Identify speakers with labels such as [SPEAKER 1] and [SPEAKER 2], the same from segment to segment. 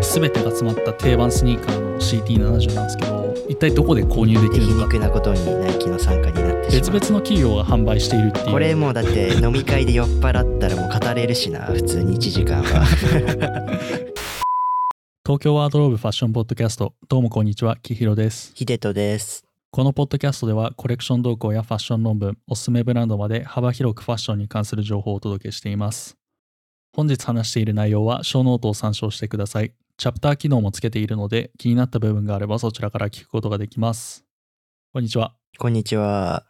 [SPEAKER 1] 全てが詰まった定番スニーカーの CT70 なんですけど一体どこで購入できるのか。
[SPEAKER 2] 肉なことにナイキの参加になってし
[SPEAKER 1] 別々の企業が販売しているっていう。
[SPEAKER 2] これもうだって飲み会で酔っ払ったらもう語れるしな普通に1時間は。
[SPEAKER 1] 東京ワードローブファッションポッドキャストどうもこんにちはきひろです。
[SPEAKER 2] ヒデトです
[SPEAKER 1] このポッドキャストではコレクション動向やファッション論文おすすめブランドまで幅広くファッションに関する情報をお届けしています。本日話している内容はショーノートを参照してください。チャプター機能もつけているので気になった部分があればそちらから聞くことができます。こんにちは。
[SPEAKER 2] こんにちは。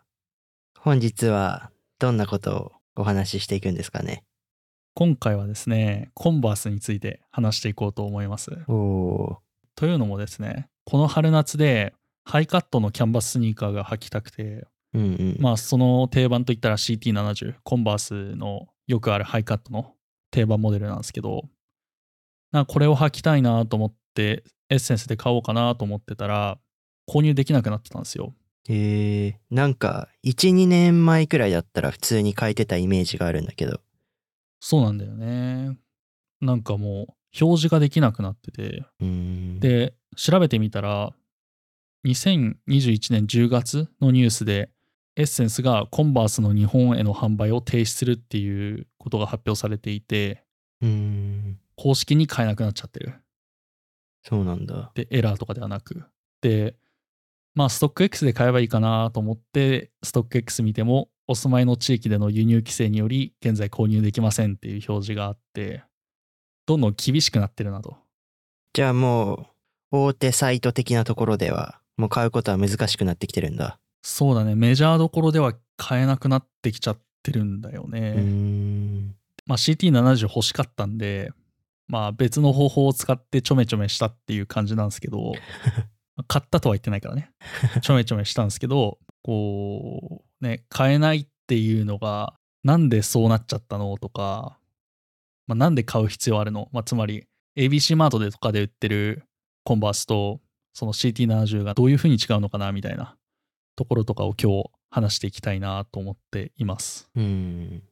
[SPEAKER 2] 本日はどんなことをお話ししていくんですかね？
[SPEAKER 1] 今回はですねコンバースについて話していこうと思います。というのもですねこの春夏でハイカットのキャンバススニーカーが履きたくて。
[SPEAKER 2] ーうんうん。
[SPEAKER 1] まあその定番といったら CT70 コンバースのよくあるハイカットの定番モデルなんですけど。なこれを履きたいなと思ってエッセンスで買おうかなと思ってたら購入できなくなってたんですよ。
[SPEAKER 2] へえなんか12年前くらいだったら普通に書いてたイメージがあるんだけど。
[SPEAKER 1] そうなんだよね。なんかもう表示ができなくなってて。で調べてみたら2021年10月のニュースでエッセンスがコンバースの日本への販売を停止するっていうことが発表されていて
[SPEAKER 2] うーん。
[SPEAKER 1] 公式に買えなくなっちゃってる。
[SPEAKER 2] そうなんだ。
[SPEAKER 1] でエラーとかではなく。でまあストック X で買えばいいかなと思ってストック X 見てもお住まいの地域での輸入規制により現在購入できませんっていう表示があってどんどん厳しくなってるなと。
[SPEAKER 2] じゃあもう大手サイト的なところではもう買うことは難しくなってきてるんだ。
[SPEAKER 1] そうだね。メジャーどころでは買えなくなってきちゃってるんだよね、まあ、CT70 欲しかったんで、まあ、別の方法を使ってちょめちょめしたっていう感じなんですけど 買ったとは言ってないからね。ちょめちょめしたんですけどこうね買えないっていうのがなんでそうなっちゃったのとか、まあ、なんで買う必要あるの、まあ、つまり ABC マートでとかで売ってるコンバースとその CT70 がどういうふうに違うのかなみたいなところとかを今日話していきたいなと思っています。
[SPEAKER 2] うーん。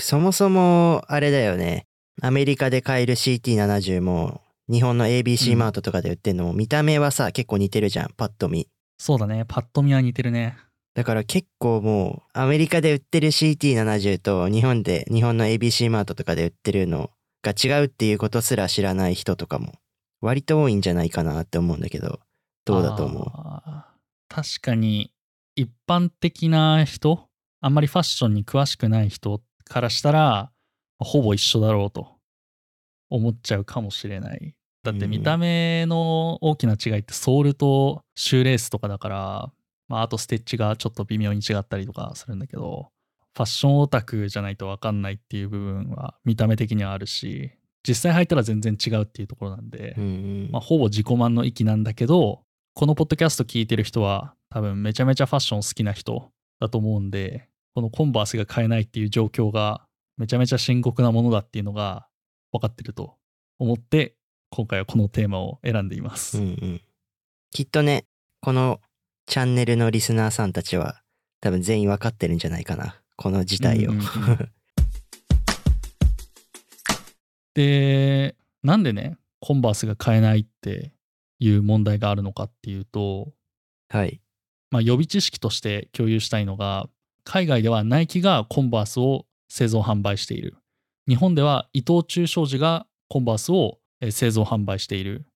[SPEAKER 2] そもそもあれだよね。アメリカで買える CT70 も日本の ABC
[SPEAKER 1] うん。
[SPEAKER 2] マートとかで売ってんのも見た目はさ結構似てるじゃんパッと見。
[SPEAKER 1] そうだね、パッと見は似てるね。
[SPEAKER 2] だから結構もうアメリカで売ってる CT70 と日本で日本の ABC マートとかで売ってるのが違うっていうことすら知らない人とかも割と多いんじゃないかなって思うんだけどどうだと思う？
[SPEAKER 1] 確かに一般的な人あんまりファッションに詳しくない人からしたらほぼ一緒だろうと思っちゃうかもしれない。だって
[SPEAKER 2] うん。
[SPEAKER 1] 見た目の大きな違いってソールとシューレースとかだから、まあ、あとステッチがちょっと微妙に違ったりとかするんだけどファッションオタクじゃないと分かんないっていう部分は見た目的にはあるし実際履いたら全然違うっていうところなんで、
[SPEAKER 2] うんうん。
[SPEAKER 1] まあ、ほぼ自己満の域なんだけどこのポッドキャスト聞いてる人は多分めちゃめちゃファッション好きな人だと思うんでこのコンバースが買えないっていう状況がめちゃめちゃ深刻なものだっていうのが分かってると思って今回はこのテーマを選んでいます、
[SPEAKER 2] うんうん。きっとねこのチャンネルのリスナーさんたちは多分全員わかってるんじゃないかな。この事態を、
[SPEAKER 1] うんうんうんでなんでねコンバースが買えないっていう問題があるのかっていうと
[SPEAKER 2] はい。
[SPEAKER 1] まあ、予備知識として共有したいのが海外ではナイキがコンバースを製造販売している。日本では伊藤忠商事がコンバースをえー製造販売している。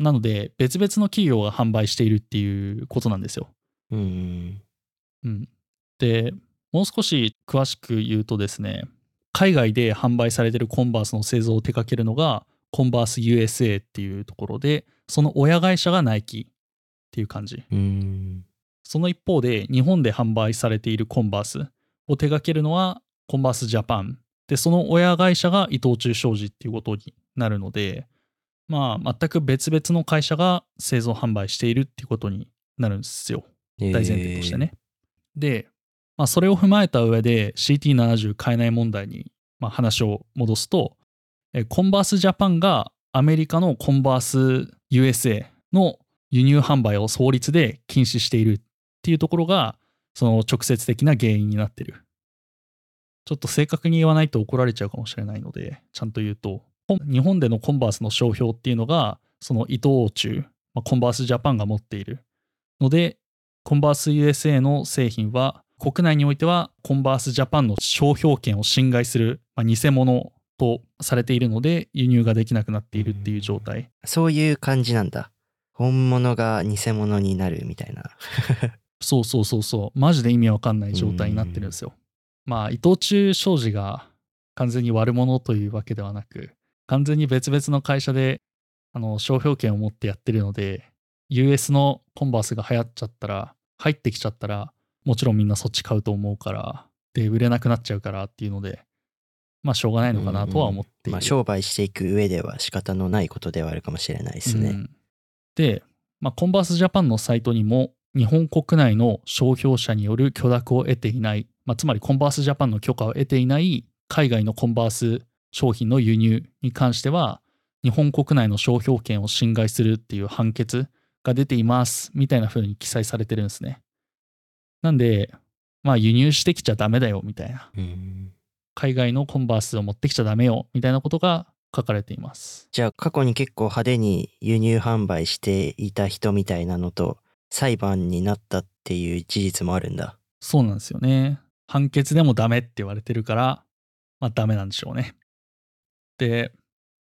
[SPEAKER 1] なので別々の企業が販売しているっていうことなんですよ、
[SPEAKER 2] うんうん
[SPEAKER 1] うん、でもう少し詳しく言うとですね海外で販売されているコンバースの製造を手掛けるのがコンバース USA っていうところでその親会社がナイキっていう感じ。
[SPEAKER 2] うん。
[SPEAKER 1] その一方で日本で販売されているコンバースを手掛けるのはコンバースジャパンでその親会社が伊藤忠商事っていうことになるのでまあ全く別々の会社が製造販売しているっていうことになるんですよ。大前提としてね。で、まあ、それを踏まえた上で CT70 買えない問題に、まあ、話を戻すとえコンバースジャパンがアメリカのコンバース USA の輸入販売を創立で禁止しているっていうところがその直接的な原因になってる。ちょっと正確に言わないと怒られちゃうかもしれないので、ちゃんと言うと、日本でのコンバースの商標っていうのが、その伊藤忠、まあ、コンバースジャパンが持っているので、コンバース USA の製品は、国内においてはコンバースジャパンの商標権を侵害する、まあ、偽物とされているので、輸入ができなくなっているっていう状態。
[SPEAKER 2] そういう感じなんだ。本物が偽物になるみたいな。
[SPEAKER 1] そうそうそうそう。マジで意味わかんない状態になってるんですよ。まあ、伊藤忠商事が完全に悪者というわけではなく、完全に別々の会社であの商標権を持ってやってるので、US のコンバースが流行っちゃったら、入ってきちゃったら、もちろんみんなそっち買うと思うから、で、売れなくなっちゃうからっていうので、まあしょうがないのかなとは思っている。うんうん、
[SPEAKER 2] まあ商売していく上では仕方のないことではあるかもしれないですね。うん、
[SPEAKER 1] で、まあ、コンバースジャパンのサイトにも、日本国内の商標者による許諾を得ていない、まあ、つまりコンバースジャパンの許可を得ていない海外のコンバース商品の輸入に関しては、日本国内の商標権を侵害するっていう判決が出ていますみたいな風に記載されてるんですね。なんで、まあ輸入してきちゃダメだよみたいな。海外のコンバースを持ってきちゃダメよみたいなことが書かれています。
[SPEAKER 2] じゃあ過去に結構派手に輸入販売していた人みたいなのと裁判になったっていう事実もあるんだ。
[SPEAKER 1] そうなんですよね。判決でもダメって言われてるから、まあダメなんでしょうね。で、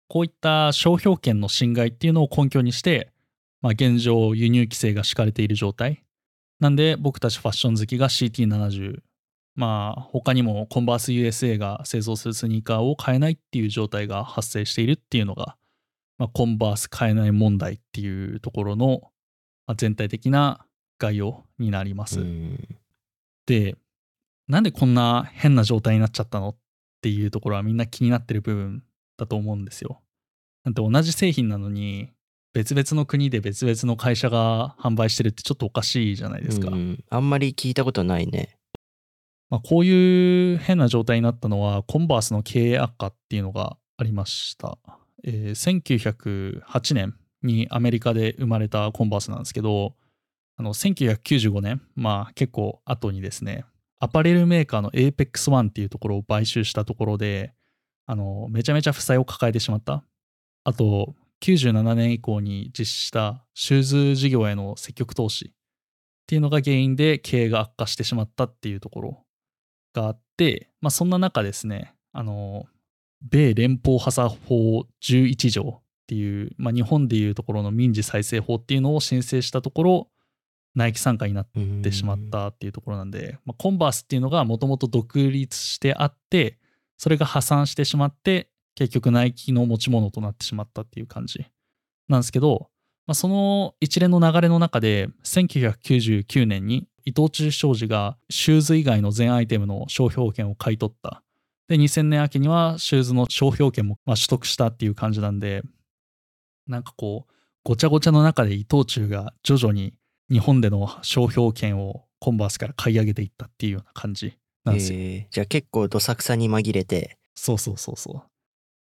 [SPEAKER 1] こういった商標権の侵害っていうのを根拠にして、まあ、現状輸入規制が敷かれている状態。なんで僕たちファッション好きが CT70、まあ他にもコンバース USA が製造するスニーカーを買えないっていう状態が発生しているっていうのが、まあ、コンバース買えない問題っていうところの、まあ、全体的な概要になります。で、なんでこんな変な状態になっちゃったのっていうところはみんな気になってる部分だと思うんですよ。なんて同じ製品なのに別々の国で別々の会社が販売してるってちょっとおかしいじゃないですか。
[SPEAKER 2] あんまり聞いたことないね。
[SPEAKER 1] まあ、こういう変な状態になったのはコンバースの経営悪化っていうのがありました。えー、1908年にアメリカで生まれたコンバースなんですけど、あの1995年、まあ結構後にですね、アパレルメーカーの APEX1 っていうところを買収したところで、あの、めちゃめちゃ負債を抱えてしまった。あと、97年以降に実施したシューズ事業への積極投資っていうのが原因で経営が悪化してしまったっていうところがあって、まあそんな中ですね、あの、米連邦破産法11条っていう、まあ日本でいうところの民事再生法っていうのを申請したところ、ナイキ参加になってしまったっていうところなんで、まあ、コンバースっていうのがもともと独立してあって、それが破産してしまって、結局ナイキの持ち物となってしまったっていう感じなんですけど、まあ、その一連の流れの中で、1999年に伊藤忠商事がシューズ以外の全アイテムの商標権を買い取った。で、2000年秋にはシューズの商標権もま取得したっていう感じなんで、なんかこう、ごちゃごちゃの中で伊藤忠が徐々に日本での商標権をコンバースから買い上げていったっていうような感じなんですよ。え
[SPEAKER 2] ー、じゃあ結構どさくさに紛れて。
[SPEAKER 1] そうそうそうそう。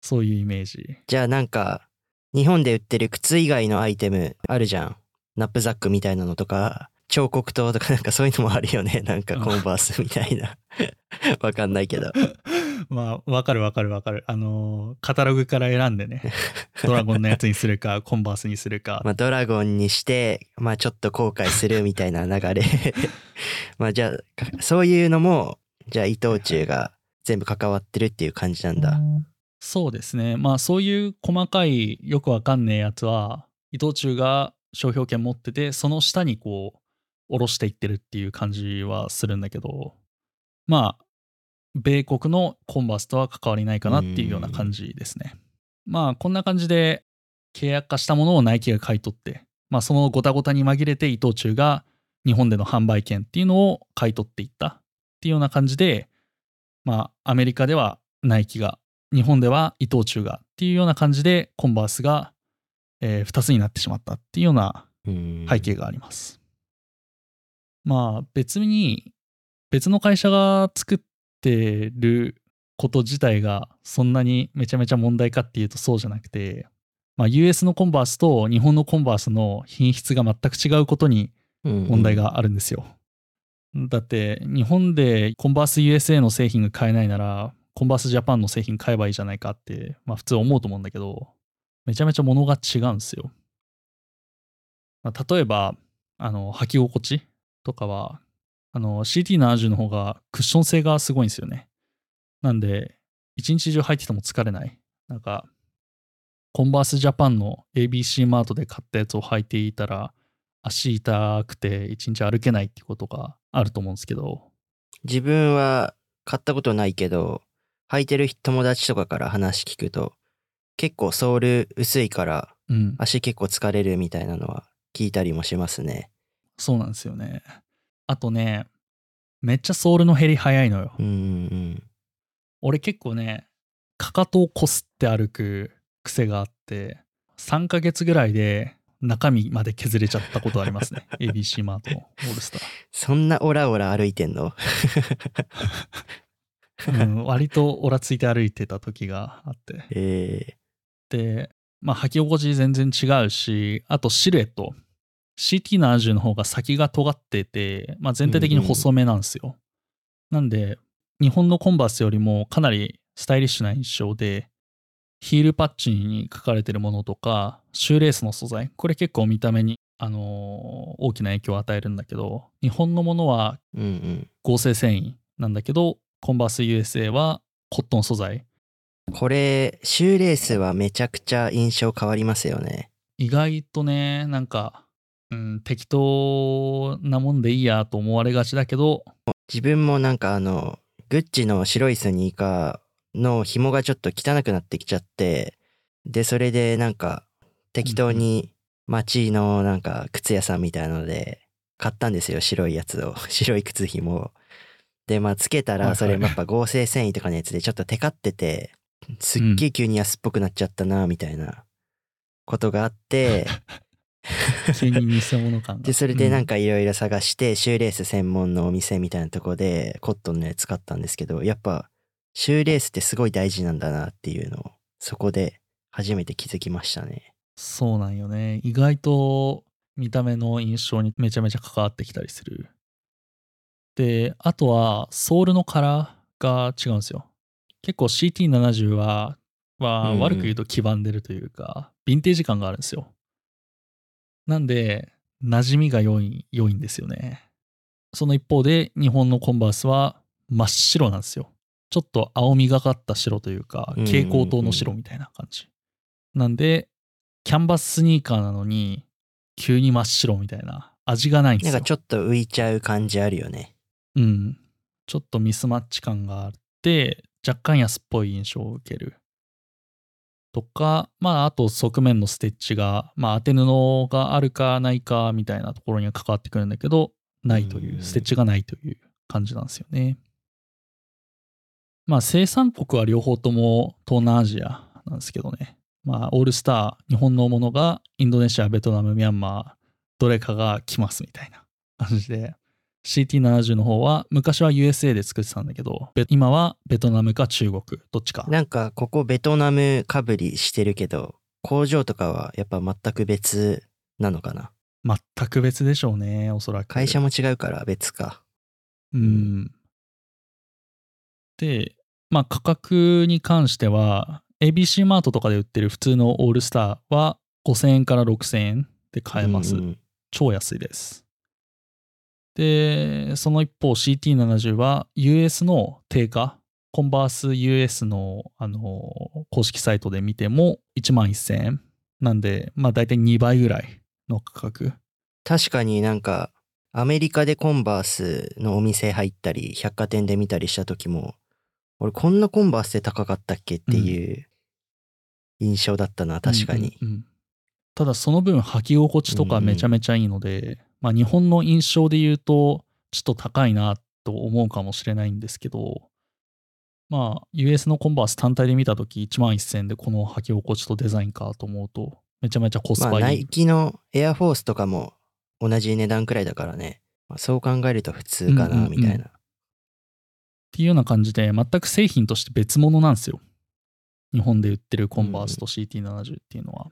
[SPEAKER 1] そういうイメージ。
[SPEAKER 2] じゃあなんか、日本で売ってる靴以外のアイテムあるじゃん。ナップザックみたいなのとか、彫刻刀とかなんかそういうのもあるよね。なんかコンバースみたいな。わかんないけど。
[SPEAKER 1] まあ、わかるわかるわかる。あのー、カタログから選んでね、ドラゴンのやつにするか、コンバースにするか。
[SPEAKER 2] まあ、ドラゴンにして、まあ、ちょっと後悔するみたいな流れ。まあ、じゃあ、そういうのも、じゃあ、伊藤忠が全部関わってるっていう感じなんだ。
[SPEAKER 1] そうですね。まあ、そういう細かい、よくわかんねえやつは、伊藤忠が商標権持ってて、その下にこう、下ろしていってるっていう感じはするんだけど、まあ、米国のコンバースとは関わりないかなっていうような感じですね。まあこんな感じで契約化したものをナイキが買い取って、まあそのごたごたに紛れて伊藤忠が日本での販売権っていうのを買い取っていったっていうような感じで、まあアメリカではナイキが、日本では伊藤忠がっていうような感じでコンバースが、えー、2つになってしまったっていうような背景があります。まあ別に別の会社が作っってること自体がそんなにめちゃめちゃ問題かっていうとそうじゃなくて、まあ、US のコンバースと日本のコンバースの品質が全く違うことに問題があるんですよ。だって日本でコンバース USA の製品が買えないならコンバースジャパンの製品買えばいいじゃないかって、まあ、普通思うと思うんだけどめちゃめちゃ物が違うんですよ。まあ、例えばあの履き心地とかはあの CT70 の方がクッション性がすごいんですよね。なんで一日中履いてても疲れない。なんかコンバースジャパンの ABC マートで買ったやつを履いていたら足痛くて一日歩けないってことがあると思うんですけど
[SPEAKER 2] 自分は買ったことないけど、履いてる友達とかから話聞くと、結構ソール薄いから
[SPEAKER 1] うん。
[SPEAKER 2] 足結構疲れるみたいなのは聞いたりもしますね。
[SPEAKER 1] そうなんですよね。あとねめっちゃソールの減り早いのよ。
[SPEAKER 2] うんうん
[SPEAKER 1] 俺結構ねかかとをこすって歩く癖があって3ヶ月ぐらいで中身まで削れちゃったことありますね。ABC マートのオールスター。
[SPEAKER 2] そんなオラオラ歩いてんの？
[SPEAKER 1] うん、割とオラついて歩いてた時があって。
[SPEAKER 2] え
[SPEAKER 1] で、まあ、履き心地全然違うし、あとシルエット。CT70 の方が先が尖ってて、まあ、全体的に細めなんですよ。なんで、日本のコンバースよりもかなりスタイリッシュな印象で、ヒールパッチに書かれてるものとか、シューレースの素材、これ結構見た目に、あのー大きな影響を与えるんだけど、日本のものは
[SPEAKER 2] ー、うんうん。
[SPEAKER 1] 合成繊維なんだけど、コンバース USA はコットン素材。
[SPEAKER 2] これ、シューレースはめちゃくちゃ印象変わりますよね。
[SPEAKER 1] 意外とね、なんか、うん、適当なもんでいいやと思われがちだけど、
[SPEAKER 2] 自分もなんかあの、グッチの白いスニーカーの紐がちょっと汚くなってきちゃって、で、それでなんか適当に街のなんか靴屋さんみたいなので買ったんですよ、白いやつを。白い靴紐を。で、まあつけたらそれやっぱ合成繊維とかのやつでちょっとテカってて、すっげえ急に安っぽくなっちゃったな、みたいなことがあって、
[SPEAKER 1] 急に偽物感が。
[SPEAKER 2] で、それでなん
[SPEAKER 1] か、
[SPEAKER 2] かいろいろ探して、シューレース専門のお店みたいなとこでコットンのやつ買ったんですけど、やっぱシューレースってすごい大事なんだなっていうのを、そこで初めて気づきましたね。
[SPEAKER 1] そうなんよね。意外と見た目の印象にめちゃめちゃ関わってきたりする。で、あとはソールのカラーが違うんですよ。結構 CT70 は、は悪く言うと黄ばんでるというか、ヴィンテージ感があるんですよ。なんで、馴染みが良い良いんですよね。その一方で、日本のコンバースは真っ白なんですよ。ちょっと青みがかった白というか、蛍光灯の白みたいな感じ。なんで、キャンバススニーカーなのに、急に真っ白みたいな、味がないんですよ。
[SPEAKER 2] なんかちょっと浮いちゃう感じあるよね。
[SPEAKER 1] うん。ちょっとミスマッチ感があって、若干安っぽい印象を受ける。とか、まあ、あと側面のステッチが、まあ、当て布があるかないかみたいなところには関わってくるんだけど、ないというう、
[SPEAKER 2] ん
[SPEAKER 1] ステッチがないという感じなんですよね。まあ、生産国は両方とも東南アジアなんですけどね。まあ、オールスター、日本のものがインドネシア、ベトナム、ミャンマー、どれかが来ますみたいな感じで、CT70 の方は昔は USA で作ってたんだけどべ今はベトナムか中国どっちか。
[SPEAKER 2] なんかここベトナムかぶりしてるけど、工場とかはやっぱ全く別なのかな？
[SPEAKER 1] 全く別でしょうねおそらく。
[SPEAKER 2] 会社も違うから別か。
[SPEAKER 1] うん。でまあ価格に関しては ABC マートとかで売ってる普通のオールスターは5000円から6000円で買えます、
[SPEAKER 2] うんうん。
[SPEAKER 1] 超安いですでその一方 CT70 は US の定価コンバース US のあの公式サイトで見ても1万1000円。なんでまあ大体2倍ぐらいの価格。
[SPEAKER 2] 確かになんかアメリカでコンバースのお店入ったり百貨店で見たりした時も俺こんなコンバースで高かったっけっていう印象だったな確かに、
[SPEAKER 1] うんうんうん。ただその分履き心地とかめちゃめちゃいいので、まあ日本の印象で言うとちょっと高いなと思うかもしれないんですけどまあ US のコンバース単体で見た時1万1000円でこの履き心地とデザインかと思うとめちゃめちゃコス
[SPEAKER 2] まあナ
[SPEAKER 1] パいい、
[SPEAKER 2] イキのエアフォースとかも同じ値段くらいだからね、まあ、そう考えると普通か
[SPEAKER 1] うんうんう
[SPEAKER 2] なん。みたいな、
[SPEAKER 1] っていうような感じで全く製品として別物なんですよ。日本で売ってるコンバースと CT70 っていうのは、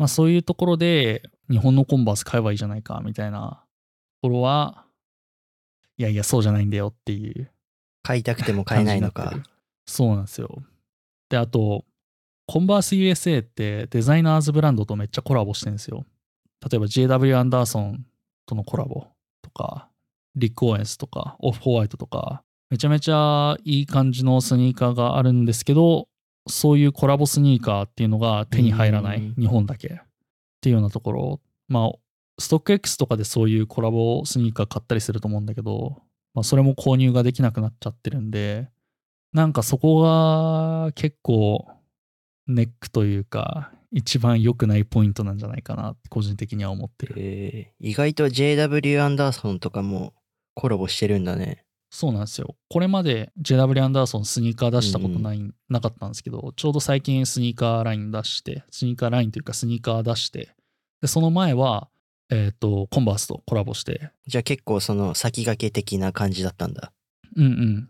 [SPEAKER 1] まあそういうところで日本のコンバース買えばいいじゃないかみたいなところはいやいや、そうじゃないんだよっていう
[SPEAKER 2] 買いたくても買えないのか
[SPEAKER 1] そうなんですよ。で、あと、コンバース USA ってデザイナーズブランドとめっちゃコラボしてるんですよ。例えば JW アンダーソンとのコラボとか、リック・オーエンスとか、オフ・ホワイトとか、めちゃめちゃいい感じのスニーカーがあるんですけど、そういうコラボスニーカーっていうのが手に入らない
[SPEAKER 2] うん
[SPEAKER 1] 日本だけっていうようなところ、まあ、ストック X とかでそういうコラボスニーカー買ったりすると思うんだけど、まあ、それも購入ができなくなっちゃってるんで、なんかそこが結構ネックというか、一番良くないポイントなんじゃないかなって個人的には思ってる。
[SPEAKER 2] えー意外と JW アンダーソンとかもコラボしてるんだね。
[SPEAKER 1] そうなんですよ。これまで JW アンダーソンスニーカー出したことない、なかったんですけど、ちょうど最近スニーカーライン出して、スニーカーラインというかスニーカー出して、で、その前は、えっ、と、コンバースとコラボして、
[SPEAKER 2] じゃあ結構その先駆け的な感じだったんだ。
[SPEAKER 1] うんうん。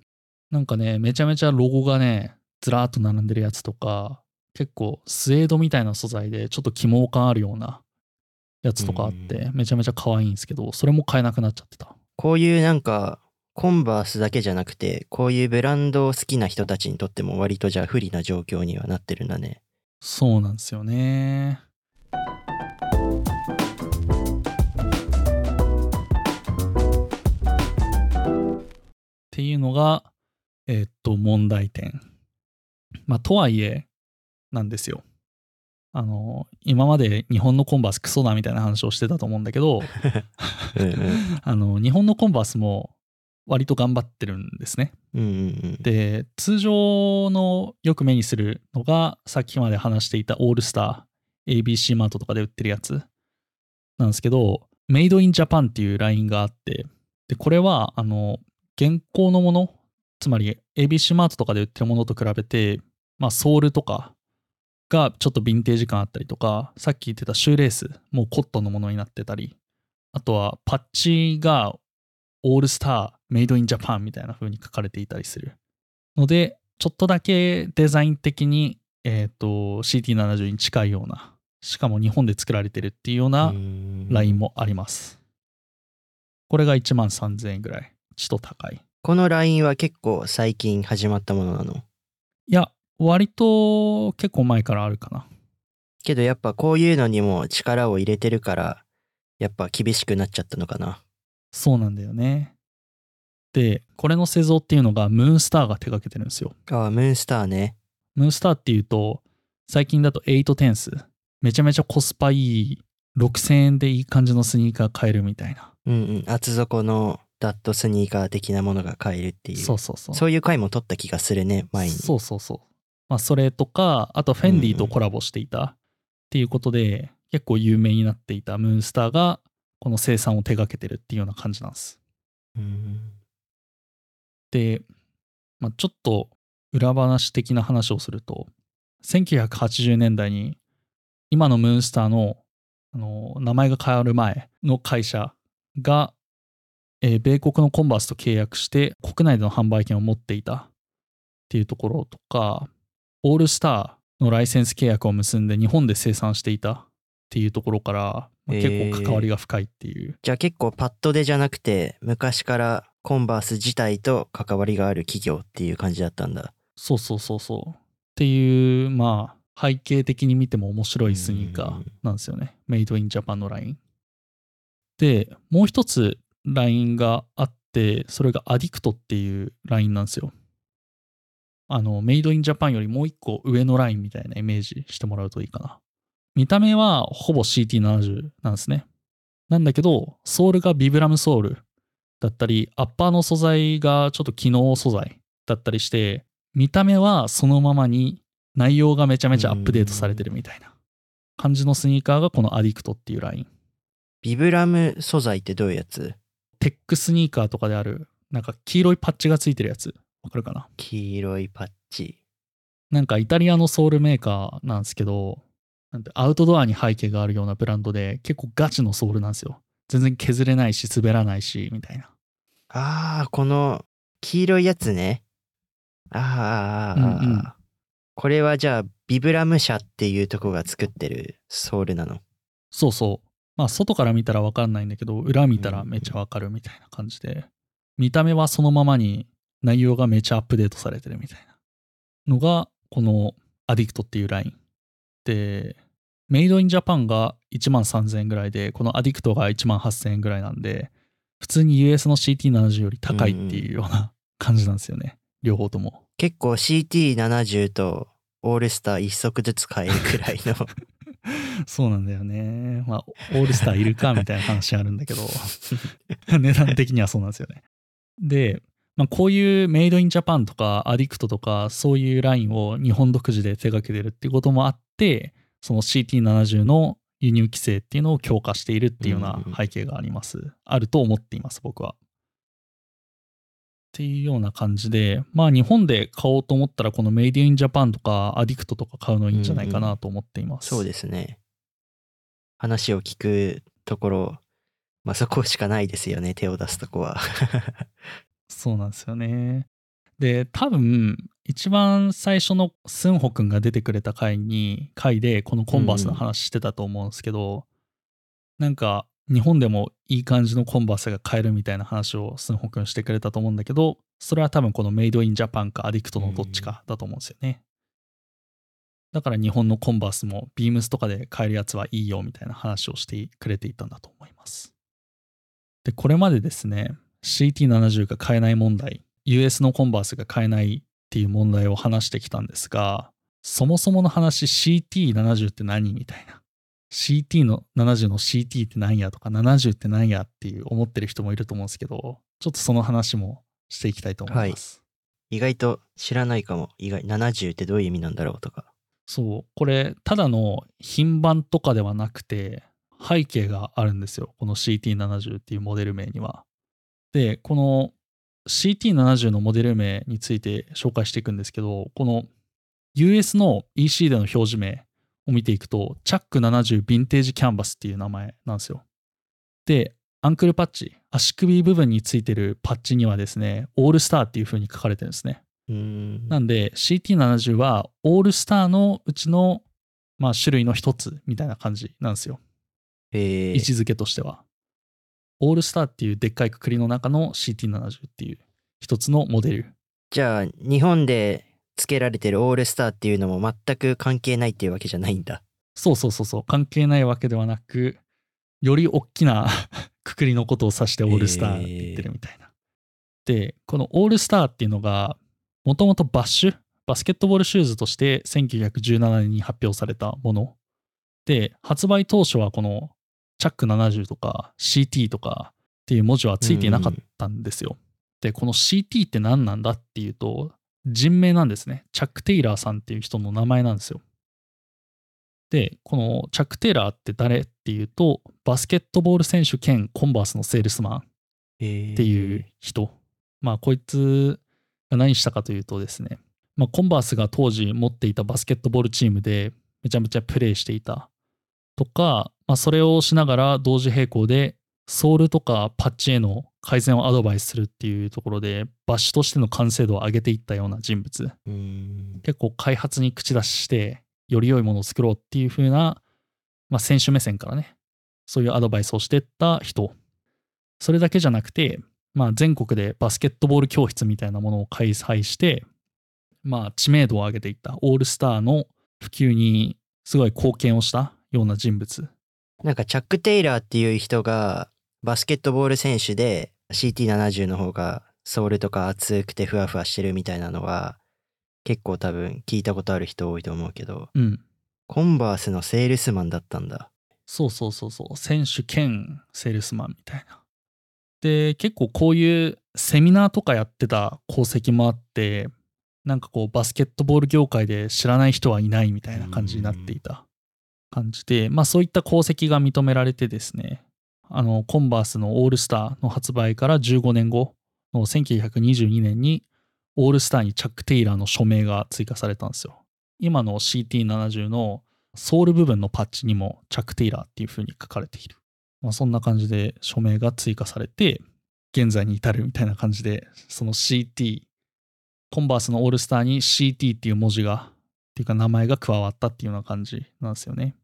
[SPEAKER 1] なんかね、めちゃめちゃロゴがね、ずらーっと並んでるやつとか、結構スエードみたいな素材でちょっと起毛感あるようなやつとかあって、めちゃめちゃ可愛いんですけど、それも買えなくなっちゃってた。
[SPEAKER 2] こういうなんかコンバースだけじゃなくてこういうブランドを好きな人たちにとっても割とじゃあ不利な状況にはなってるんだね。
[SPEAKER 1] そうなんですよね。っていうのが、えーっと、問題点。まあ、とはいえ、なんですよ。あの、今まで日本のコンバースクソだみたいな話をしてたと思うんだけど、あの、日本のコンバースも割と頑張ってるんですね。
[SPEAKER 2] うんうんうん。
[SPEAKER 1] で、通常のよく目にするのが、さっきまで話していたオールスター、ABC マートとかで売ってるやつなんですけど、メイドインジャパンっていうラインがあって、で、これは、あの、現行のもの、つまり ABC マートとかで売ってるものと比べて、まあ、ソールとかがちょっとヴィンテージ感あったりとか、さっき言ってたシューレース、もうコットンのものになってたり、あとはパッチがオールスター、メイドインジャパンみたいな風に書かれていたりする。ので、ちょっとだけデザイン的に、えっ、と、CT70 に近いような、しかも日本で作られてるっていうようなラインもあります。これが1万3000円ぐらい。ちょっと高い。
[SPEAKER 2] このラインは結構最近始まったものなの？
[SPEAKER 1] いや、割と結構前からあるかな。
[SPEAKER 2] けどやっぱこういうのにも力を入れてるからやっぱ厳しくなっちゃったのかな。
[SPEAKER 1] そうなんだよね。で、これの製造っていうのがムーンスターが手掛けてるんですよ。
[SPEAKER 2] ああムーンスターね。
[SPEAKER 1] ムーンスターっていうと、最近だと8テンス。めちゃめちゃコスパいい、6000円でいい感じのスニーカー買えるみたいな。
[SPEAKER 2] うんうん。厚底のダットスニーカー的なものが買えるっていう。
[SPEAKER 1] そうそうそう。
[SPEAKER 2] そういう回も取った気がするね前に。
[SPEAKER 1] そうそうそう。まあ、それとか、あとフェンディとコラボしていたっていうことで、結構有名になっていたムーンスターが、この生産を手掛けてるっていうような感じなんです。
[SPEAKER 2] うん
[SPEAKER 1] で、まあ、ちょっと裏話的な話をすると、1980年代に、今のムーンスターのあの名前が変わる前の会社が、えー米国のコンバースと契約して国内での販売権を持っていたっていうところとか、オールスターのライセンス契約を結んで日本で生産していたっていうところから、まあ結構関わりが深いっていう、
[SPEAKER 2] じゃあ結構パッドでじゃなくて昔からコンバース自体と関わりがある企業っていう感じだったんだ。
[SPEAKER 1] そうそうそうそう。っていう、まあ、背景的に見ても面白いスニーカーなんですよね。メイドインジャパンのライン。で、もう一つラインがあって、それがアディクトっていうラインなんですよ。あの、メイドインジャパンよりもう一個上のラインみたいなイメージしてもらうといいかな。見た目はほぼ CT70 なんですね。なんだけど、ソールがビブラムソールだったり、アッパーの素材がちょっと機能素材だったりして、見た目はそのままに内容がめちゃめちゃアップデートされてるみたいな感じのスニーカーがこのアディクトっていうライン。
[SPEAKER 2] ビブラム素材ってどういうやつ？
[SPEAKER 1] テックスニーカーとかである、なんか黄色いパッチがついてるやつ。わかるかな？
[SPEAKER 2] 黄色いパッチ。
[SPEAKER 1] なんかイタリアのソウルメーカーなんですけど、アウトドアに背景があるようなブランドで結構ガチのソールなんですよ。全然削れないし滑らないしみたいな。
[SPEAKER 2] ああ、この黄色いやつね。あーあ
[SPEAKER 1] うんうん
[SPEAKER 2] これはじゃあビブラム社っていうとこが作ってるソールなの？
[SPEAKER 1] そうそう。まあ外から見たらわかんないんだけど、裏見たらめっちゃわかるみたいな感じで。見た目はそのままに内容がめちゃアップデートされてるみたいなのが、このアディクトっていうライン。で、メイドインジャパンが1万3000円ぐらいで、このアディクトが1万8000円ぐらいなんで、普通に US の CT70 より高いっていうような感じなんですよね。両方とも。
[SPEAKER 2] 結構 CT70 とオールスター一足ずつ買えるくらいの
[SPEAKER 1] そうなんだよね。まあ、オールスターいるかみたいな話あるんだけど、値段的にはそうなんですよね。で、まあ、こういうメイドインジャパンとかアディクトとかそういうラインを日本独自で手掛けてるっていうこともあってその CT70 の輸入規制っていうのを強化しているっていうような背景があります。あると思っています僕は。っていうような感じでまあ日本で買おうと思ったらこのメイドインジャパンとかアディクトとか買うのいいんじゃないかなと思っています。
[SPEAKER 2] そうですね。話を聞くところ、まあそこしかないですよね、手を出すとこは。
[SPEAKER 1] そうなんですよね。で、多分、一番最初のスンホくんが出てくれた回に、回でこのコンバースの話してたと思うんですけど、なんか、日本でもいい感じのコンバースが買えるみたいな話をスンホくんしてくれたと思うんだけど、それは多分このメイドインジャパンかアディクトのどっちかだと思うんですよね。だから日本のコンバースもビームスとかで買えるやつはいいよみたいな話をしてくれていたんだと思います。で、これまでですね、CT70 が買えない問題、US のコンバースが買えないっていう問題を話してきたんですが、そもそもの話 CT70 って何みたいな。CT の70の CT って何やとか70って何やっていう思ってる人もいると思うんですけど、ちょっとその話もしていきたいと思います。
[SPEAKER 2] 意外と知らないかも。意外、70ってどういう意味なんだろうとか。
[SPEAKER 1] そう、これ、ただの品番とかではなくて、背景があるんですよ。この CT70 っていうモデル名には。で、この CT70 のモデル名について紹介していくんですけど、この US の EC での表示名を見ていくと、チャック70ヴィンテージキャンバスっていう名前なんですよ。で、アンクルパッチ、足首部分についてるパッチにはですね、オールスターっていう風に書かれてるんですね。
[SPEAKER 2] ん。
[SPEAKER 1] なんで CT70 はオールスターのうちの、まあ、種類の一つみたいな感じなんですよ。
[SPEAKER 2] えー
[SPEAKER 1] 位置づけとしては。オールスターっていうでっかいくくりの中の CT70 っていう一つのモデル。
[SPEAKER 2] じゃあ、日本で付けられてるオールスターっていうのも全く関係ないっていうわけじゃないんだ。
[SPEAKER 1] そうそうそうそう。関係ないわけではなく、より大きな くくりのことを指してオールスターって言ってるみたいな。で、このオールスターっていうのが、もともとバッシュ、バスケットボールシューズとして1917年に発表されたもの。で、発売当初はこのチャック70とか CT とかっていう文字はついていなかったんですよ。で、この CT って何なんだっていうと、人名なんですね。チャック・テイラーさんっていう人の名前なんですよ。で、このチャック・テイラーって誰っていうと、バスケットボール選手兼コンバースのセールスマン
[SPEAKER 2] え
[SPEAKER 1] っていう人。まあ、こいつが何したかというとですね、まあ、コンバースが当時持っていたバスケットボールチームでめちゃめちゃプレーしていたとか、まあ、それをしながら同時並行でソールとかパッチへの改善をアドバイスするっていうところでバッシュとしての完成度を上げていったような人物。結構開発に口出ししてより良いものを作ろうっていう風な、まあ、選手目線からねそういうアドバイスをしていった人それだけじゃなくて、まあ、全国でバスケットボール教室みたいなものを開催して、まあ、知名度を上げていったオールスターの普及にすごい貢献をしたような人物
[SPEAKER 2] なんかチャック・テイラーっていう人がバスケットボール選手で CT70 の方がソールとか厚くてふわふわしてるみたいなのは結構多分聞いたことある人多いと思うけど
[SPEAKER 1] うん。
[SPEAKER 2] コンバースのセールスマンだったんだ。
[SPEAKER 1] そうそうそうそう。選手兼セールスマンみたいな。で結構こういうセミナーとかやってた功績もあってなんかこうバスケットボール業界で知らない人はいないみたいな感じになっていた感じでまあそういった功績が認められてですねあのコンバースのオールスターの発売から15年後の1922年にオールスターにチャック・テイラーの署名が追加されたんですよ今の CT70 のソール部分のパッチにもチャック・テイラーっていう風に書かれている。まあ、そんな感じで署名が追加されて、現在に至るみたいな感じで、その CT、コンバースのオールスターに CT っていう文字が、ていうか名前が加わったっていうような感じなんですよね。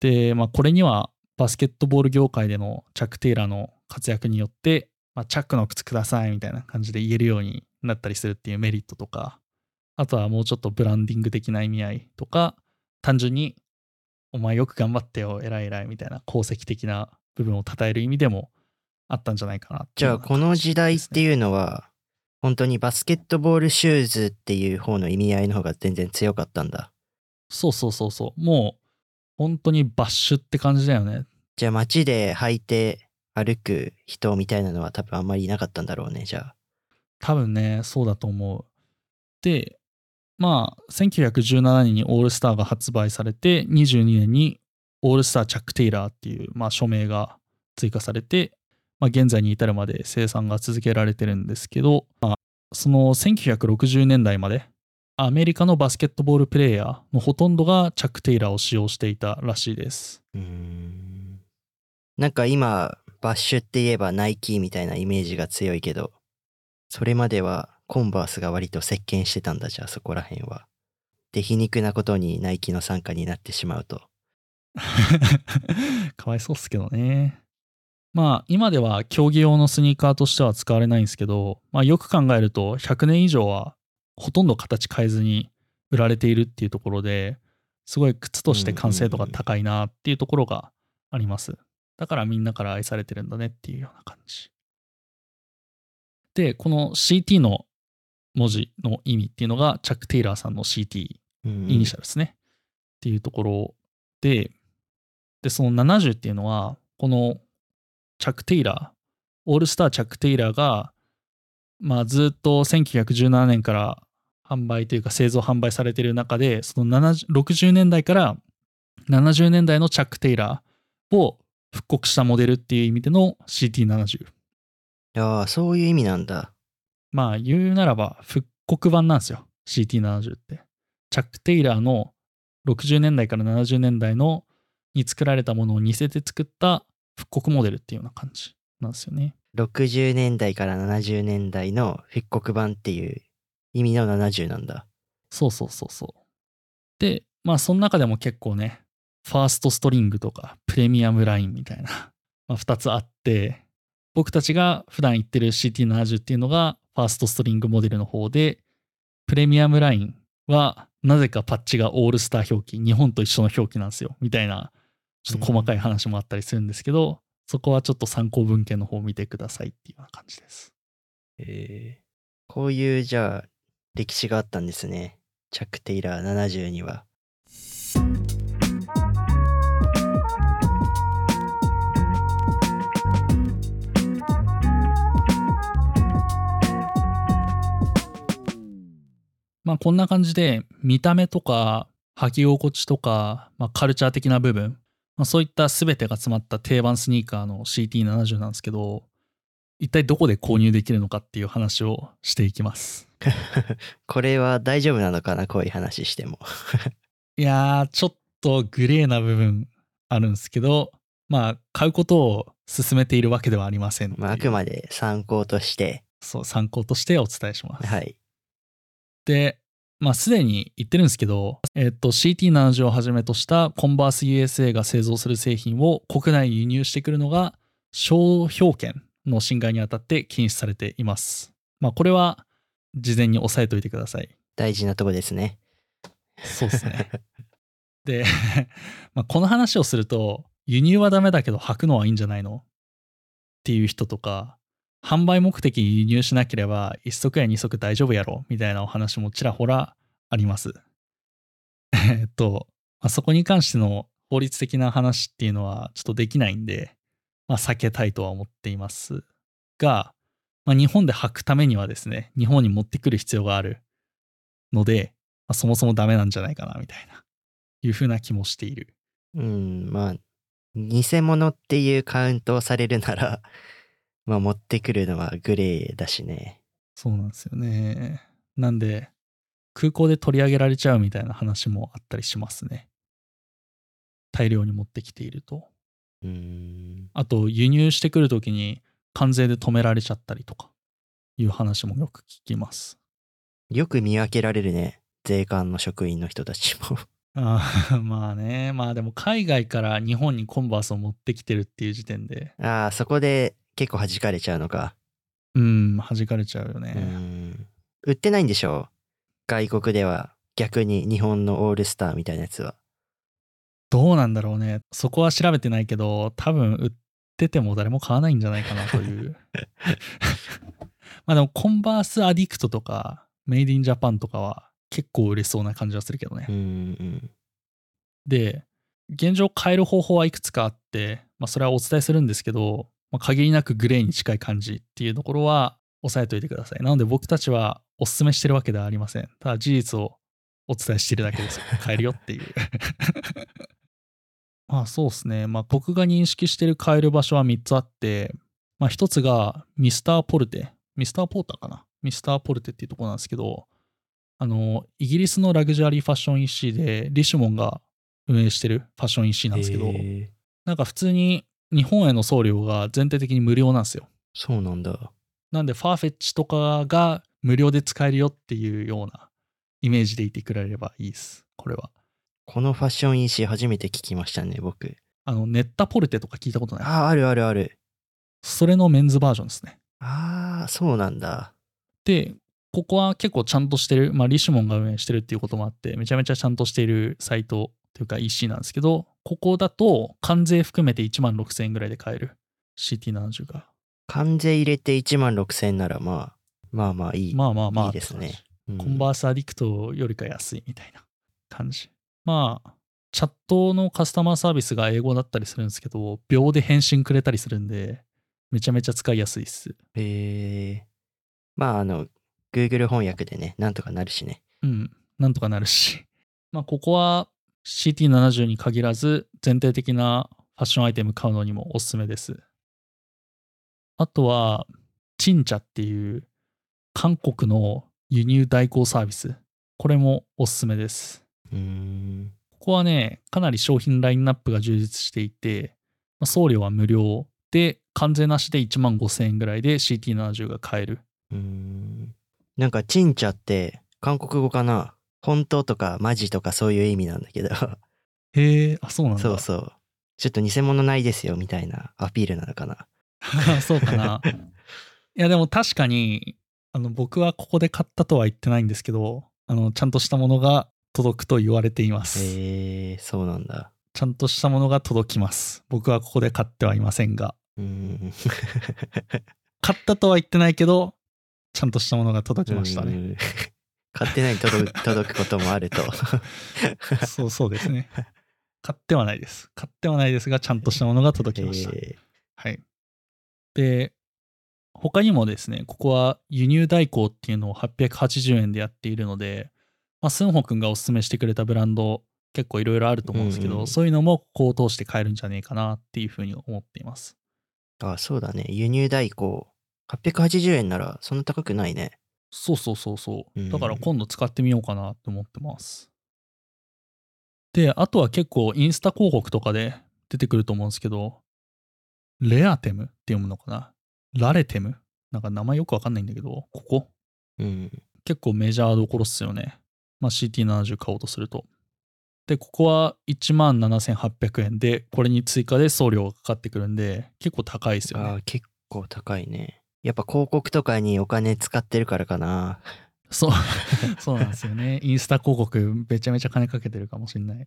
[SPEAKER 1] で、まあこれにはバスケットボール業界でのチャック・テイラーの活躍によってまあ、チャックの靴くださいみたいな感じで言えるようになったりするっていうメリットとか、あとはもうちょっとブランディング的な意味合いとか、単純に、お前よく頑張ってよ、偉い偉いみたいな功績的な部分を称える意味でもあったんじゃないかな
[SPEAKER 2] じゃあこの時代っていうのは、本当にバスケットボールシューズっていう方の意味合いの方が全然強かったんだ。
[SPEAKER 1] そうそうそうそう。もう、本当にバッシュって感じだよね。
[SPEAKER 2] じゃあ街で履いて歩く人みたいなのは多分あんまりいなかったんだろうね、じゃあ。
[SPEAKER 1] 多分ね、そうだと思う。で、まあ、1917年にオールスターが発売されて、22年にオールスター・チャック・テイラーっていう、まあ、署名が追加されて、まあ、現在に至るまで生産が続けられてるんですけど、まあ、その1960年代までアメリカのバスケットボールプレーヤーのほとんどがチャック・テイラーを使用していたらしいです。
[SPEAKER 2] うーん。なんか今、バッシュって言えばナイキみたいなイメージが強いけど、それまではコンバースが割と席巻してたんだじゃあそこら辺は。で、皮肉なことにナイキの参加になってしまうと。
[SPEAKER 1] かわいそうっすけどね。まあ今では競技用のスニーカーとしては使われないんですけど、まあよく考えると100年以上はほとんど形変えずに売られているっていうところですごい靴として完成度が高いなっていうところがあります。だからみんなから愛されてるんだねっていうような感じ。で、この CT の文字の意味っていうのがチャック・テイラーさんの CT
[SPEAKER 2] うん
[SPEAKER 1] イニシャルですね。っていうところで、で、その70っていうのは、このチャック・テイラー、オールスター・チャック・テイラーが、まあ、ずっと1917年から販売というか製造販売されている中で、その70 60年代から70年代のチャック・テイラーを復刻したモデルっていう意味での CT70。
[SPEAKER 2] ああ、そういう意味なんだ。
[SPEAKER 1] まあ言うならば復刻版なんですよ CT70 ってチャック・テイラーの60年代から70年代のに作られたものを似せて作った復刻モデルっていうような感じなんですよね
[SPEAKER 2] 60年代から70年代の復刻版っていう意味の70なんだ。
[SPEAKER 1] そうそうそうそうでまあその中でも結構ねファーストストリングとかプレミアムラインみたいな、まあ、2つあって僕たちが普段言ってる CT70 っていうのがファーストストリングモデルの方でプレミアムラインはなぜかパッチがオールスター表記日本と一緒の表記なんですよみたいなちょっと細かい話もあったりするんですけど、そこはちょっと参考文献の方を見てくださいっていうような感じです
[SPEAKER 2] えー、こういうじゃあ歴史があったんですね。チャック・テイラー70には。
[SPEAKER 1] まあこんな感じで見た目とか履き心地とか、まあ、カルチャー的な部分、まあ、そういった全てが詰まった定番スニーカーの CT70 なんですけど一体どこで購入できるのかっていう話をしていきます
[SPEAKER 2] これは大丈夫なのかな？こういう話しても。
[SPEAKER 1] いやーちょっとグレーな部分あるんですけどまあ買うことを勧めているわけではありません
[SPEAKER 2] まあ、あくまで参考として。
[SPEAKER 1] そう参考としてお伝えします
[SPEAKER 2] はい。
[SPEAKER 1] で、まあ、すでに言ってるんですけど、えっと、CT70 をはじめとしたコンバース USA が製造する製品を国内に輸入してくるのが、商標権の侵害にあたって禁止されています。まあ、これは事前に押さえておいてください。
[SPEAKER 2] 大事なとこですね。
[SPEAKER 1] そうですね。で、まあ、この話をすると、輸入はダメだけど履くのはいいんじゃないの？っていう人とか、販売目的に輸入しなければ1足や2足大丈夫やろみたいなお話もちらほらあります。えっと、まあ、そこに関しての法律的な話っていうのはちょっとできないんで、まあ、避けたいとは思っていますが、まあ、日本で履くためにはですね、日本に持ってくる必要があるので、まあ、そもそもダメなんじゃないかなみたいな、いうふうな気もしている。
[SPEAKER 2] うん、まあ、偽物っていうカウントをされるなら、まあ持ってくるのはグレーだしね。
[SPEAKER 1] そうなんですよね。なんで、空港で取り上げられちゃうみたいな話もあったりしますね。大量に持ってきていると。
[SPEAKER 2] うーん。
[SPEAKER 1] あと、輸入してくるときに関税で止められちゃったりとか、いう話もよく聞きます。
[SPEAKER 2] よく見分けられるね。税関の職員の人たちも。
[SPEAKER 1] あーまあね、まあでも海外から日本にコンバースを持ってきてるっていう時点で、
[SPEAKER 2] ああ、そこで結構弾かれちゃうのか。
[SPEAKER 1] うん、弾かれちゃうよ
[SPEAKER 2] う
[SPEAKER 1] ね。
[SPEAKER 2] ん。売ってないんでしょ？外国では逆に日本のオールスターみたいなやつは。
[SPEAKER 1] どうなんだろうね。そこは調べてないけど、多分売ってても誰も買わないんじゃないかなという。まあでも、コンバースアディクトとか、メイディンジャパンとかは結構売れそうな感じはするけどね。
[SPEAKER 2] うんうん。
[SPEAKER 1] で、現状変える方法はいくつかあって、まあ、それはお伝えするんですけど、まあ、限りなくグレーに近い感じっていうところは押さえておいてください。なので僕たちはお勧めしてるわけではありません。ただ事実をお伝えしてるだけですよ。変えるよっていう。まあそうですね。まあ僕が認識してる変える場所は3つあって、まあ1つがミスターポルテ。ミスターポーターかな？ミスターポルテっていうところなんですけど、あの、イギリスのラグジュアリーファッション EC でリシュモンが運営してるファッション EC なんですけど、なんか普通に日本への送料が全体的に無料なんですよ。
[SPEAKER 2] そうなんだ。
[SPEAKER 1] なんでファーフェッチとかが無料で使えるよっていうようなイメージでいてくれればいいです。これは。
[SPEAKER 2] このファッション EC 初めて聞きましたね、僕。
[SPEAKER 1] あの、ネッタポルテとか聞いたことない？
[SPEAKER 2] ああ、あるあるある。
[SPEAKER 1] それのメンズバージョンですね。
[SPEAKER 2] ああ、そうなんだ。
[SPEAKER 1] で、ここは結構ちゃんとしてる、まあ、リシュモンが運営してるっていうこともあって、めちゃめちゃちゃんとしているサイトというか EC なんですけど、ここだと関税含めて1万6000円ぐらいで買える CT70 が。
[SPEAKER 2] 関税入れて1万6000円ならまあ、まあまあいい。
[SPEAKER 1] まあまあまあ。
[SPEAKER 2] いいですね。うん
[SPEAKER 1] コンバースアディクトよりか安いみたいな感じ。まあ、チャットのカスタマーサービスが英語だったりするんですけど、秒で返信くれたりするんで、めちゃめちゃ使いやすいです。
[SPEAKER 2] へえまああの、Google 翻訳でね、なんとかなるしね。
[SPEAKER 1] うん、なんとかなるし。まあ、ここは CT70 に限らず、全体的なファッションアイテム買うのにもおすすめです。あとは、チンチャっていう韓国の輸入代行サービス。これもおすすめです。ここはね、かなり商品ラインナップが充実していて、まあ送料は無料で、関税なしで1万5000円ぐらいで CT70 が買える。
[SPEAKER 2] うーん。なんか、チンチャって韓国語かな？本当とかマジとかそういう意味なんだけど、
[SPEAKER 1] へえ、あ、そうなんだ。
[SPEAKER 2] そうそう。ちょっと偽物ないですよみたいなアピールなのかな。
[SPEAKER 1] そうかな。いや、でも確かに、あの、僕はここで買ったとは言ってないんですけど、あの、ちゃんとしたものが届くと言われています。
[SPEAKER 2] へえそうなんだ。
[SPEAKER 1] ちゃんとしたものが届きます。僕はここで買ってはいませんが。
[SPEAKER 2] うーん。
[SPEAKER 1] 買ったとは言ってないけど、ちゃんとしたものが届きましたね。
[SPEAKER 2] 買ってないに届く届くこともあると。
[SPEAKER 1] そうそうですね。買ってはないです。買ってはないですが、ちゃんとしたものが届きました。
[SPEAKER 2] へ
[SPEAKER 1] はい。で、他にもですね、ここは輸入代行っていうのを880円でやっているので、まあ、スンホ君がおすすめしてくれたブランド結構いろいろあると思うんですけど、
[SPEAKER 2] うんうん
[SPEAKER 1] そういうのもここを通して買えるんじゃねえかなっていうふうに思っています。
[SPEAKER 2] ーあ、そうだね。輸入代行。880円ならそんな高くないね。
[SPEAKER 1] そうそうそうそうう。
[SPEAKER 2] ん
[SPEAKER 1] だから今度使ってみようかなって思ってます。で、あとは結構インスタ広告とかで出てくると思うんですけど、レアテムって読むのかな？ラレテム？なんか名前よくわかんないんだけど、ここ
[SPEAKER 2] うん。
[SPEAKER 1] 結構メジャーどころっすよね。まあ、CT70 買おうとすると。で、ここは17,800円で、これに追加で送料がかかってくるんで、結構高いですよね。
[SPEAKER 2] あー結構高いね。やっぱ広告とかにお金使ってるからかな。
[SPEAKER 1] そう、そうなんですよね。インスタ広告めちゃめちゃ金かけてるかもしれない。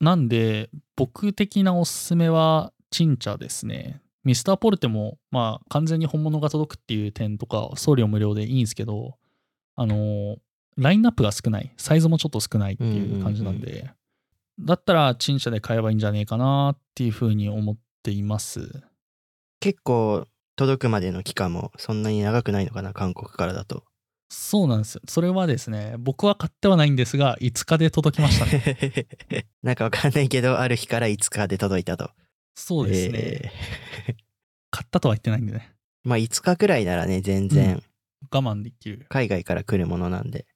[SPEAKER 1] なんで、僕的なおすすめは、チンチャですね。ミスターポルテも、まあ、完全に本物が届くっていう点とか、送料無料でいいんですけど、あのーラインナップが少ない。サイズもちょっと少ないっていう感じなんで、だったら、チンチャで買えばいいんじゃねえかなっていうふうに思っています。
[SPEAKER 2] 結構届くまでの期間もそんなに長くないのかな、韓国からだと。
[SPEAKER 1] そうなんですよ。それはですね、僕は買ってはないんですが、5日で届きましたね。
[SPEAKER 2] なんかわかんないけど、ある日から5日で届いたと。
[SPEAKER 1] そうですね。
[SPEAKER 2] えー
[SPEAKER 1] 買ったとは言ってないんでね。
[SPEAKER 2] まあ5日くらいならね、全然
[SPEAKER 1] 我慢できる。
[SPEAKER 2] 海外から来るものなんで。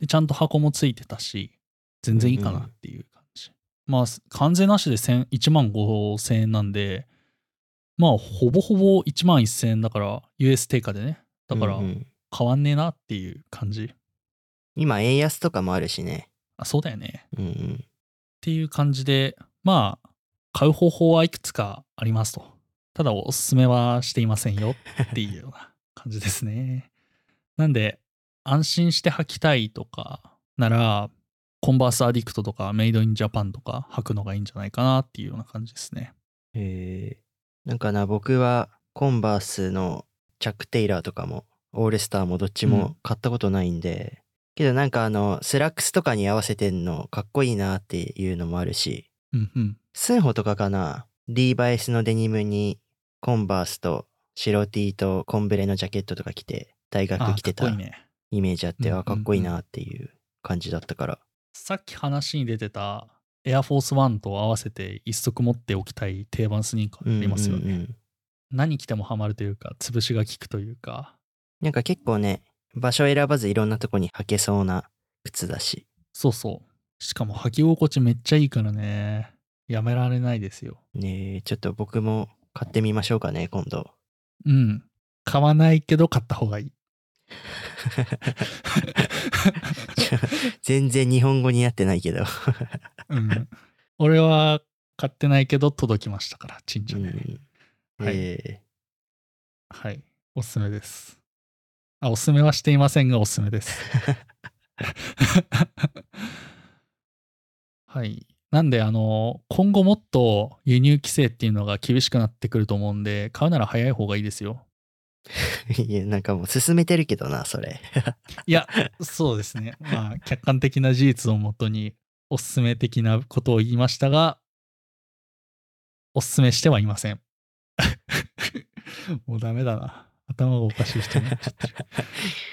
[SPEAKER 1] で、ちゃんと箱もついてたし、全然いいかなっていう感じ。まあ、関税なしで1000 1万5000円なんで、まあ、ほぼほぼ1万1000円だから、US 定価でね。だから
[SPEAKER 2] うんう、ん
[SPEAKER 1] 変わんねえなっていう感じ。
[SPEAKER 2] 今円安とかもあるしね。
[SPEAKER 1] あ、そうだよね。
[SPEAKER 2] うんうん。
[SPEAKER 1] っていう感じで、まあ、買う方法はいくつかありますと。ただ、おすすめはしていませんよっていうような感じですね。なんで、安心して履きたいとかなら、コンバースアディクトとかメイドインジャパンとか履くのがいいんじゃないかなっていうような感じですね。
[SPEAKER 2] えー、なんかな、僕はコンバースのチャック・テイラーとかも、オールスターもどっちも買ったことないんで、けどなんかあの、スラックスとかに合わせてんのかっこいいなっていうのもあるし、
[SPEAKER 1] うんうん。
[SPEAKER 2] スンホとかかな、リーバイスのデニムにコンバースと白 T とコンブレのジャケットとか着て、大
[SPEAKER 1] あ
[SPEAKER 2] 学来てた。イメージあって、
[SPEAKER 1] うんうんうん
[SPEAKER 2] あ、かっこいいなっていう感じだったから。
[SPEAKER 1] さっき話に出てたエアフォースワンと合わせて一足持っておきたい定番スニーカーありますよね。
[SPEAKER 2] うんうんうん
[SPEAKER 1] 何着てもハマるというか、潰しが効くというか、
[SPEAKER 2] なんか結構ね、場所選ばずいろんなとこに履けそうな靴だし。
[SPEAKER 1] そうそう。しかも履き心地めっちゃいいからね。やめられないですよ。
[SPEAKER 2] ねえ、ちょっと僕も買ってみましょうかね、今度。
[SPEAKER 1] うん。買わないけど買った方がいい。
[SPEAKER 2] 全然日本語になってないけど。
[SPEAKER 1] うん。俺は買ってないけど届きましたから、ちんちゃ
[SPEAKER 2] ん
[SPEAKER 1] はい
[SPEAKER 2] え
[SPEAKER 1] はい。おすすめです。あ、おすすめはしていませんが、おすすめです。はい。なんで、あの、今後もっと輸入規制っていうのが厳しくなってくると思うんで、買うなら早い方がいいですよ。
[SPEAKER 2] ー いや、なんかもう進めてるけどな、それ。
[SPEAKER 1] いや、そうですね。まあ、客観的な事実をもとに、おすすめ的なことを言いましたが、おすすめしてはいません。もうダメだな。頭がおかしい人になっちゃってる。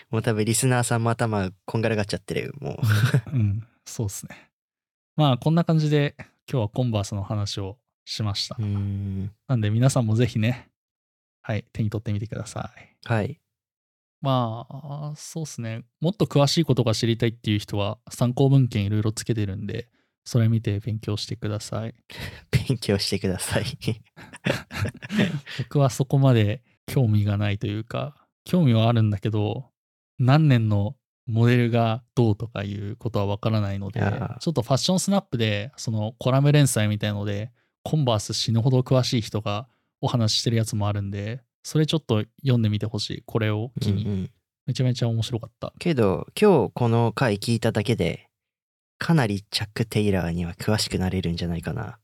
[SPEAKER 2] もう多分リスナーさんも頭こんがらがっちゃってる。もう。
[SPEAKER 1] うん、そうですね。まあ、こんな感じで、今日はコンバースの話をしました
[SPEAKER 2] う。ーん。
[SPEAKER 1] なんで、皆さんもぜひね、はい、手に取ってみてください。
[SPEAKER 2] はい。
[SPEAKER 1] まあ、そうですね。もっと詳しいことが知りたいっていう人は、参考文献いろいろつけてるんで、それ見て勉強してください。
[SPEAKER 2] 勉強してください。
[SPEAKER 1] 僕はそこまで興味がないというか、興味はあるんだけど、何年のモデルがどうとかいうことはわからないのでちょっとファッションスナップで、そのコラム連載みたいので、コンバース死ぬほど詳しい人がお話ししてるやつもあるんで、それちょっと読んでみてほしい。これを機に。
[SPEAKER 2] うんうん
[SPEAKER 1] めちゃめちゃ面白かった。
[SPEAKER 2] けど、今日この回聞いただけで、かなりチャック・テイラーには詳しくなれるんじゃないかな。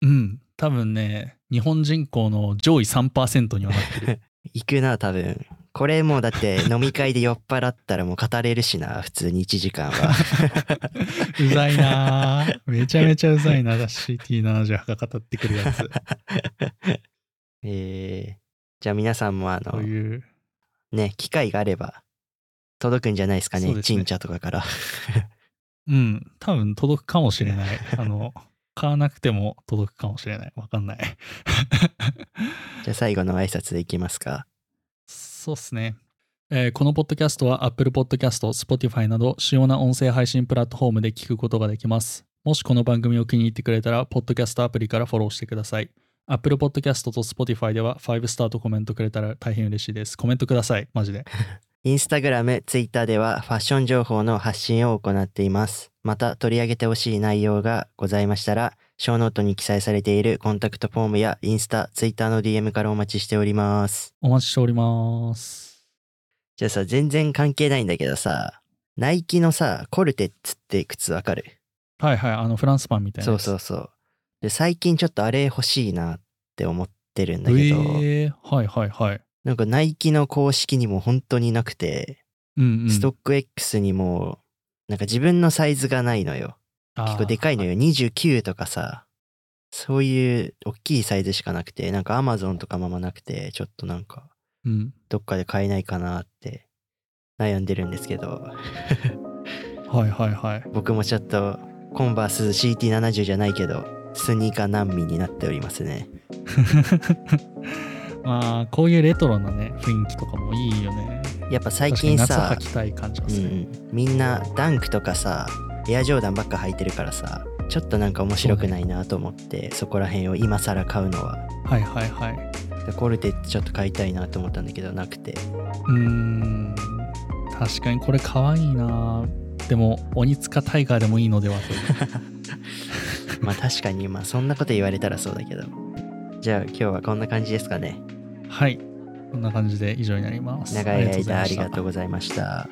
[SPEAKER 1] うん。多分ね、日本人口の上位3%にはなってる。
[SPEAKER 2] 行くな、多分。これもうだって 飲み会で酔っ払ったらもう語れるしな、普通に1時間は。
[SPEAKER 1] うざいなぁめちゃめちゃうざいな CT78 が語ってくるやつ。
[SPEAKER 2] えー、じゃあ皆さんもあの。ね、機会があれば、届くんじゃないですかね、
[SPEAKER 1] ね
[SPEAKER 2] チンチャとかから。
[SPEAKER 1] うん。多分届くかもしれない。あの、買わなくても届くかもしれない。わかんない。
[SPEAKER 2] じゃあ最後の挨拶でいきますか。
[SPEAKER 1] そうっすね。えーこのポッドキャストは Apple Podcast、Spotify など主要な音声配信プラットフォームで聞くことができます。もしこの番組を気に入ってくれたら、ポッドキャストアプリからフォローしてください。Apple Podcast と Spotify では5スターとコメントくれたら大変嬉しいです。コメントください。マジで。
[SPEAKER 2] インスタグラム、ツイッターではファッション情報の発信を行っています。また取り上げてほしい内容がございましたら、ショーノートに記載されているコンタクトフォームやインスタ、ツイッターの DM からお待ちしております。
[SPEAKER 1] お待ちしております。
[SPEAKER 2] じゃあさ、全然関係ないんだけどさ、ナイキのさ、コルテッツって靴わかる？
[SPEAKER 1] はいはい。あの、フランスパンみたいな
[SPEAKER 2] そう。そうそう。で、最近ちょっとあれ欲しいなって思ってるんだけど、
[SPEAKER 1] えー、はいはいはい。
[SPEAKER 2] なんかナイキの公式にも本当になくて、
[SPEAKER 1] うんうん。
[SPEAKER 2] ストック X にも、なんか自分のサイズがないのよ。結構でかいの
[SPEAKER 1] よ。
[SPEAKER 2] よ。29とかさ、そういう大きいサイズしかなくて、なんか Amazon とかもあんまなくて、ちょっとなんか、
[SPEAKER 1] うん。
[SPEAKER 2] どっかで買えないかなって悩んでるんですけど、
[SPEAKER 1] はいはいはい。
[SPEAKER 2] 僕もちょっと、コンバース CT70 じゃないけど、スニーカー難民になっておりますね。
[SPEAKER 1] まあ、こういうレトロなね、雰囲気とかもいいよね。
[SPEAKER 2] やっぱ最
[SPEAKER 1] 最近
[SPEAKER 2] 近さ
[SPEAKER 1] 夏履、きたい感じが
[SPEAKER 2] う。ん、みんなダンクとかさ、エアジョーダンばっか履いてるからさ、ちょっとなんか面白くないなと思って、そこら辺を今更買うのは。
[SPEAKER 1] はいはいはい。
[SPEAKER 2] でコルテちょっと買いたいなと思ったんだけど、なくて。
[SPEAKER 1] うーん。確かにこれかわいいなでも、鬼塚タイガーでもいいのではという。
[SPEAKER 2] まあ確かに、まあそんなこと言われたらそうだけど。じゃあ今日はこんな感じですかね。
[SPEAKER 1] はい。こんな感じで以上になります。
[SPEAKER 2] 長い間ありがとう
[SPEAKER 1] う
[SPEAKER 2] ございました。